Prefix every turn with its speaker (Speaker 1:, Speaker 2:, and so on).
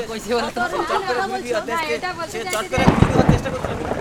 Speaker 1: কথা
Speaker 2: হ্যাঁ,
Speaker 3: চট করে চট করে চেষ্টা করছিল